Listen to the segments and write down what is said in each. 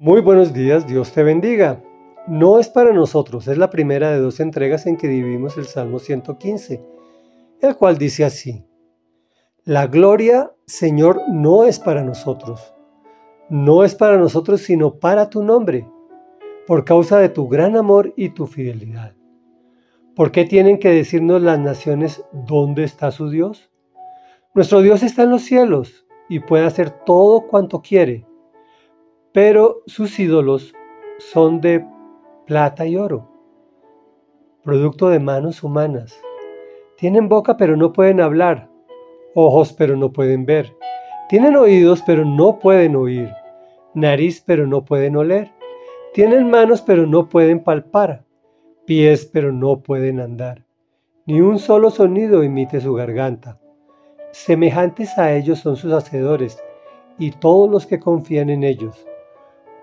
Muy buenos días, Dios te bendiga. No es para nosotros, es la primera de dos entregas en que dividimos el Salmo 115, el cual dice así, La gloria, Señor, no es para nosotros, no es para nosotros, sino para tu nombre, por causa de tu gran amor y tu fidelidad. ¿Por qué tienen que decirnos las naciones dónde está su Dios? Nuestro Dios está en los cielos y puede hacer todo cuanto quiere pero sus ídolos son de plata y oro, producto de manos humanas. Tienen boca pero no pueden hablar, ojos pero no pueden ver. Tienen oídos pero no pueden oír, nariz pero no pueden oler. Tienen manos pero no pueden palpar, pies pero no pueden andar. Ni un solo sonido imite su garganta. Semejantes a ellos son sus hacedores y todos los que confían en ellos.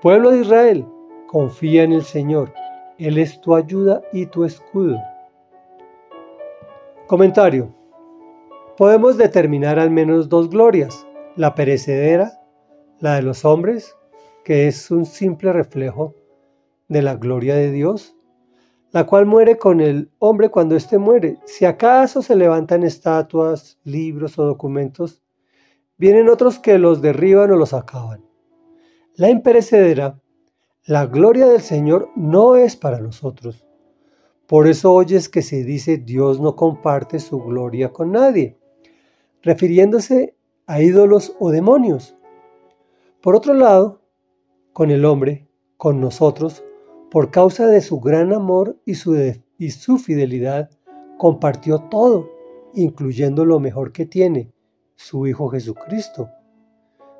Pueblo de Israel, confía en el Señor. Él es tu ayuda y tu escudo. Comentario. Podemos determinar al menos dos glorias. La perecedera, la de los hombres, que es un simple reflejo de la gloria de Dios, la cual muere con el hombre cuando éste muere. Si acaso se levantan estatuas, libros o documentos, vienen otros que los derriban o los acaban. La imperecedera, la gloria del Señor no es para nosotros. Por eso oyes que se dice Dios no comparte su gloria con nadie, refiriéndose a ídolos o demonios. Por otro lado, con el hombre, con nosotros, por causa de su gran amor y su, y su fidelidad, compartió todo, incluyendo lo mejor que tiene, su Hijo Jesucristo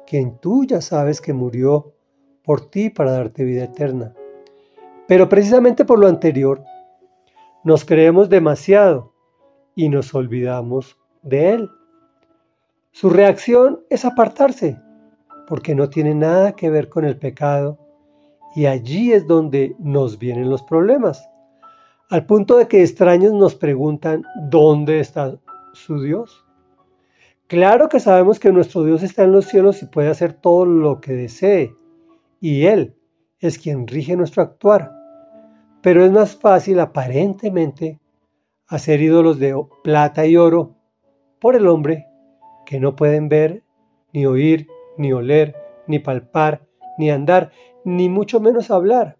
quien tú ya sabes que murió por ti para darte vida eterna. Pero precisamente por lo anterior, nos creemos demasiado y nos olvidamos de Él. Su reacción es apartarse, porque no tiene nada que ver con el pecado, y allí es donde nos vienen los problemas, al punto de que extraños nos preguntan, ¿dónde está su Dios? Claro que sabemos que nuestro Dios está en los cielos y puede hacer todo lo que desee, y Él es quien rige nuestro actuar. Pero es más fácil aparentemente hacer ídolos de plata y oro por el hombre que no pueden ver, ni oír, ni oler, ni palpar, ni andar, ni mucho menos hablar.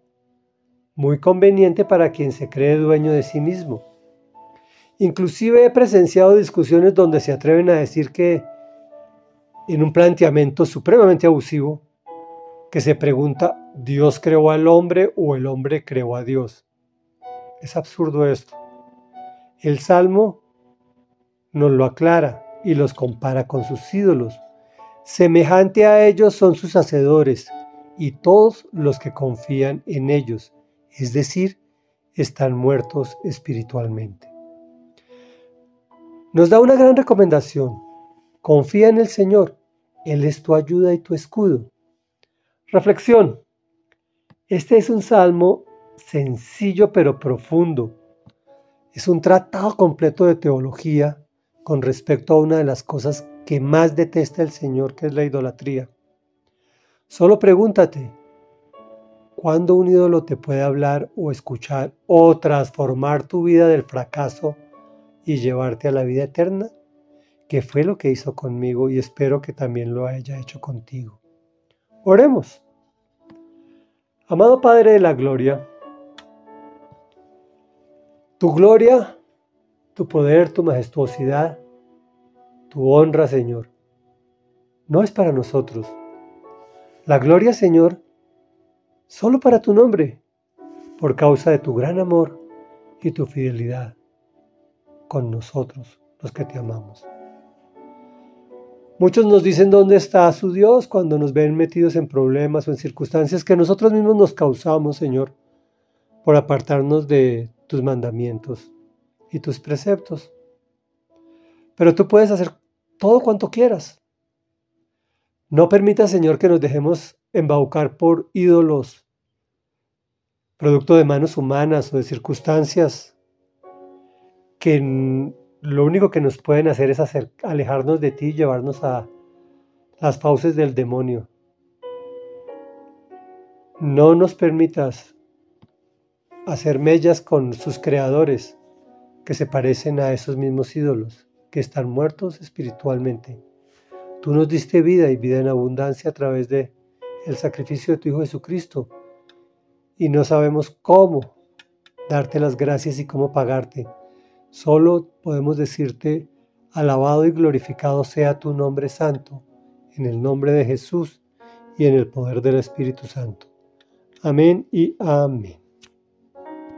Muy conveniente para quien se cree dueño de sí mismo. Inclusive he presenciado discusiones donde se atreven a decir que en un planteamiento supremamente abusivo, que se pregunta, ¿Dios creó al hombre o el hombre creó a Dios? Es absurdo esto. El Salmo nos lo aclara y los compara con sus ídolos. Semejante a ellos son sus hacedores y todos los que confían en ellos, es decir, están muertos espiritualmente. Nos da una gran recomendación. Confía en el Señor. Él es tu ayuda y tu escudo. Reflexión. Este es un salmo sencillo pero profundo. Es un tratado completo de teología con respecto a una de las cosas que más detesta el Señor, que es la idolatría. Solo pregúntate, ¿cuándo un ídolo te puede hablar o escuchar o transformar tu vida del fracaso y llevarte a la vida eterna, que fue lo que hizo conmigo y espero que también lo haya hecho contigo. Oremos. Amado Padre de la Gloria, tu gloria, tu poder, tu majestuosidad, tu honra, Señor, no es para nosotros. La gloria, Señor, solo para tu nombre, por causa de tu gran amor y tu fidelidad con nosotros, los que te amamos. Muchos nos dicen dónde está su Dios cuando nos ven metidos en problemas o en circunstancias que nosotros mismos nos causamos, Señor, por apartarnos de tus mandamientos y tus preceptos. Pero tú puedes hacer todo cuanto quieras. No permita, Señor, que nos dejemos embaucar por ídolos, producto de manos humanas o de circunstancias que lo único que nos pueden hacer es alejarnos de ti y llevarnos a las fauces del demonio. no nos permitas hacer mellas con sus creadores que se parecen a esos mismos ídolos, que están muertos espiritualmente. Tú nos diste vida y vida en abundancia a través de el sacrificio de tu Hijo Jesucristo y no sabemos cómo darte las gracias y cómo pagarte. Solo podemos decirte, alabado y glorificado sea tu nombre santo, en el nombre de Jesús y en el poder del Espíritu Santo. Amén y amén.